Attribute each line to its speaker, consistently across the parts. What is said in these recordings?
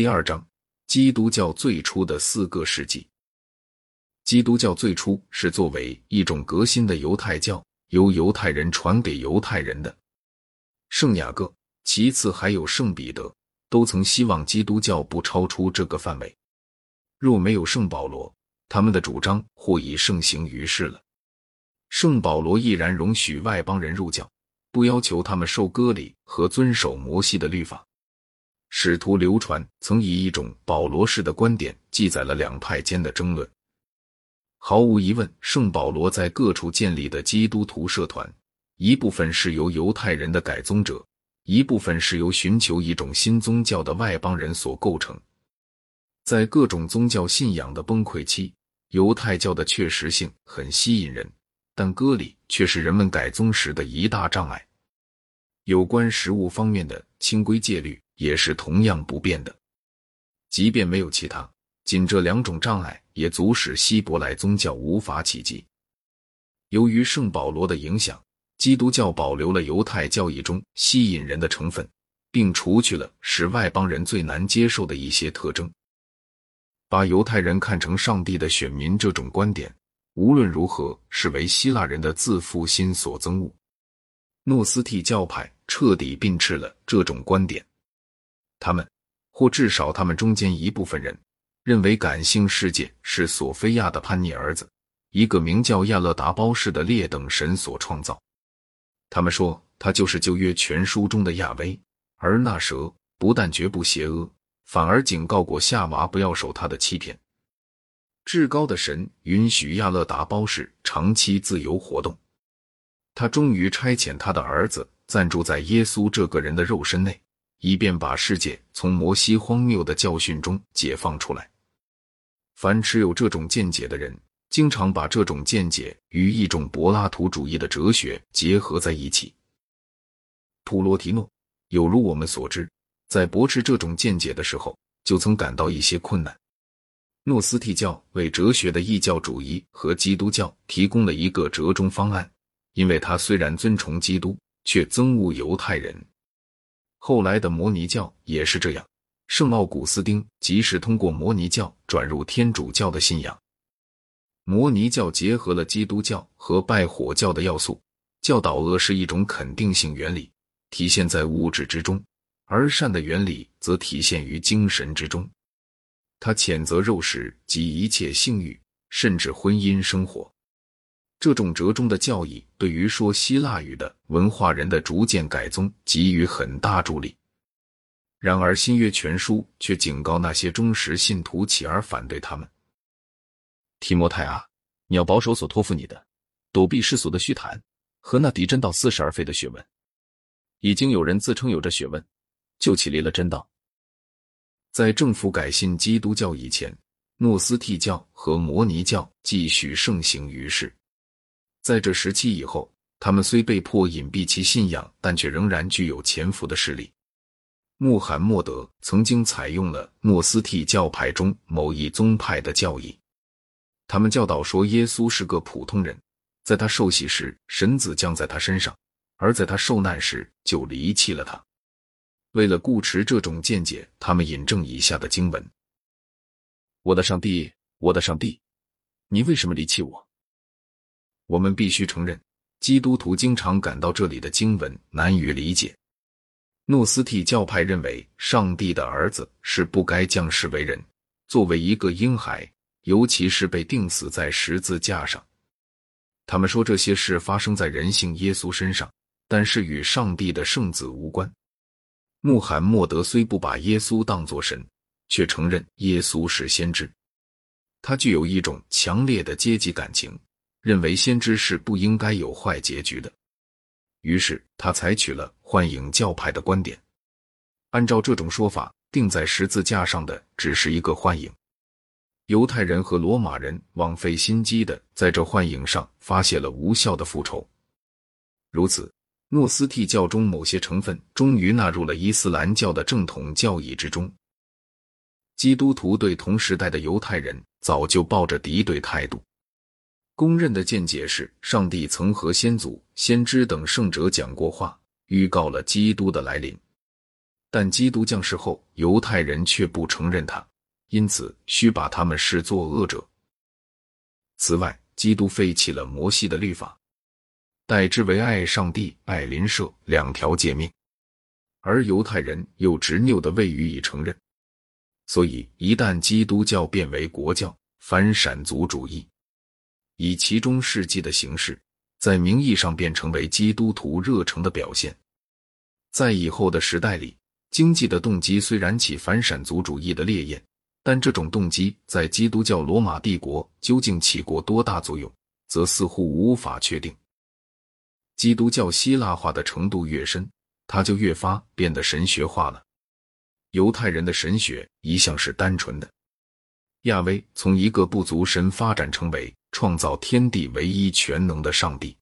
Speaker 1: 第二章：基督教最初的四个世纪。基督教最初是作为一种革新的犹太教，由犹太人传给犹太人的。圣雅各，其次还有圣彼得，都曾希望基督教不超出这个范围。若没有圣保罗，他们的主张或已盛行于世了。圣保罗毅然容许外邦人入教，不要求他们受割礼和遵守摩西的律法。使徒流传曾以一种保罗式的观点记载了两派间的争论。毫无疑问，圣保罗在各处建立的基督徒社团，一部分是由犹太人的改宗者，一部分是由寻求一种新宗教的外邦人所构成。在各种宗教信仰的崩溃期，犹太教的确实性很吸引人，但割礼却是人们改宗时的一大障碍。有关食物方面的清规戒律。也是同样不变的，即便没有其他，仅这两种障碍也足使希伯来宗教无法企及。由于圣保罗的影响，基督教保留了犹太教义中吸引人的成分，并除去了使外邦人最难接受的一些特征。把犹太人看成上帝的选民这种观点，无论如何是为希腊人的自负心所憎恶。诺斯替教派彻底摒斥了这种观点。他们，或至少他们中间一部分人，认为感性世界是索菲亚的叛逆儿子，一个名叫亚勒达包氏的劣等神所创造。他们说他就是旧约全书中的亚威，而那蛇不但绝不邪恶，反而警告过夏娃不要受他的欺骗。至高的神允许亚勒达包氏长期自由活动，他终于差遣他的儿子暂住在耶稣这个人的肉身内。以便把世界从摩西荒谬的教训中解放出来。凡持有这种见解的人，经常把这种见解与一种柏拉图主义的哲学结合在一起。普罗提诺有如我们所知，在驳斥这种见解的时候，就曾感到一些困难。诺斯替教为哲学的异教主义和基督教提供了一个折中方案，因为他虽然尊崇基督，却憎恶犹太人。后来的摩尼教也是这样。圣奥古斯丁即是通过摩尼教转入天主教的信仰。摩尼教结合了基督教和拜火教的要素，教导恶是一种肯定性原理，体现在物质之中；而善的原理则体现于精神之中。他谴责肉食及一切性欲，甚至婚姻生活。这种折中的教义对于说希腊语的文化人的逐渐改宗给予很大助力。然而，新约全书却警告那些忠实信徒起而反对他们。提摩太啊，你要保守所托付你的，躲避世俗的虚谈和那敌真道似是而非的学问。已经有人自称有着学问，就起离了真道。在政府改信基督教以前，诺斯替教和摩尼教继续盛行于世。在这时期以后，他们虽被迫隐蔽其信仰，但却仍然具有潜伏的势力。穆罕默德曾经采用了诺斯替教派中某一宗派的教义，他们教导说耶稣是个普通人，在他受洗时神子降在他身上，而在他受难时就离弃了他。为了固持这种见解，他们引证以下的经文：“我的上帝，我的上帝，你为什么离弃我？”我们必须承认，基督徒经常感到这里的经文难于理解。诺斯替教派认为，上帝的儿子是不该降世为人，作为一个婴孩，尤其是被钉死在十字架上。他们说这些事发生在人性耶稣身上，但是与上帝的圣子无关。穆罕默德虽不把耶稣当作神，却承认耶稣是先知。他具有一种强烈的阶级感情。认为先知是不应该有坏结局的，于是他采取了幻影教派的观点。按照这种说法，钉在十字架上的只是一个幻影。犹太人和罗马人枉费心机的在这幻影上发泄了无效的复仇。如此，诺斯替教中某些成分终于纳入了伊斯兰教的正统教义之中。基督徒对同时代的犹太人早就抱着敌对态度。公认的见解是，上帝曾和先祖、先知等圣者讲过话，预告了基督的来临。但基督降世后，犹太人却不承认他，因此需把他们视作恶者。此外，基督废弃了摩西的律法，代之为爱上帝、爱邻舍两条诫命，而犹太人又执拗的未予以承认。所以，一旦基督教变为国教，反闪族主义，以其中事迹的形式，在名义上便成为基督徒热诚的表现。在以后的时代里，经济的动机虽然起反闪族主义的烈焰，但这种动机在基督教罗马帝国究竟起过多大作用，则似乎无法确定。基督教希腊化的程度越深，它就越发变得神学化了。犹太人的神学一向是单纯的，亚威从一个部族神发展成为创造天地唯一全能的上帝。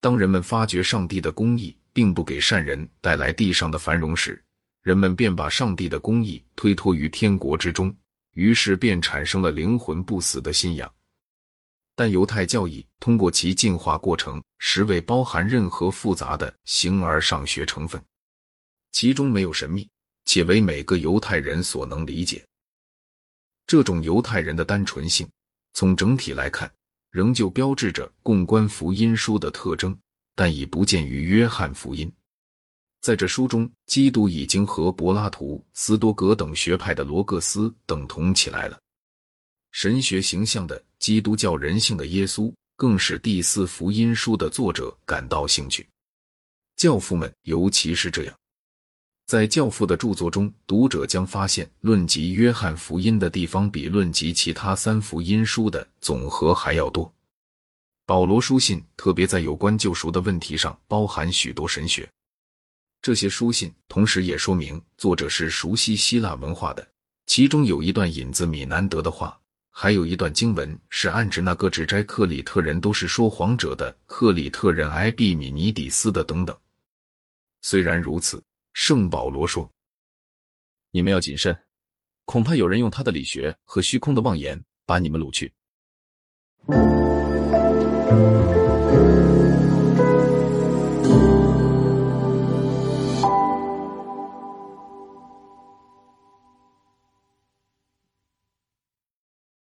Speaker 1: 当人们发觉上帝的公义并不给善人带来地上的繁荣时，人们便把上帝的公义推托于天国之中，于是便产生了灵魂不死的信仰。但犹太教义通过其进化过程，实未包含任何复杂的形而上学成分，其中没有神秘。且为每个犹太人所能理解。这种犹太人的单纯性，从整体来看，仍旧标志着共观福音书的特征，但已不见于约翰福音。在这书中，基督已经和柏拉图、斯多格等学派的罗各斯等同起来了。神学形象的基督教人性的耶稣，更使第四福音书的作者感到兴趣。教父们尤其是这样。在教父的著作中，读者将发现论及约翰福音的地方比论及其他三福音书的总和还要多。保罗书信特别在有关救赎的问题上包含许多神学。这些书信同时也说明作者是熟悉希腊文化的。其中有一段引自米南德的话，还有一段经文是暗指那个指摘克里特人都是说谎者的克里特人埃庇米尼底斯的等等。虽然如此。圣保罗说：“
Speaker 2: 你们要谨慎，恐怕有人用他的理学和虚空的妄言把你们掳去。”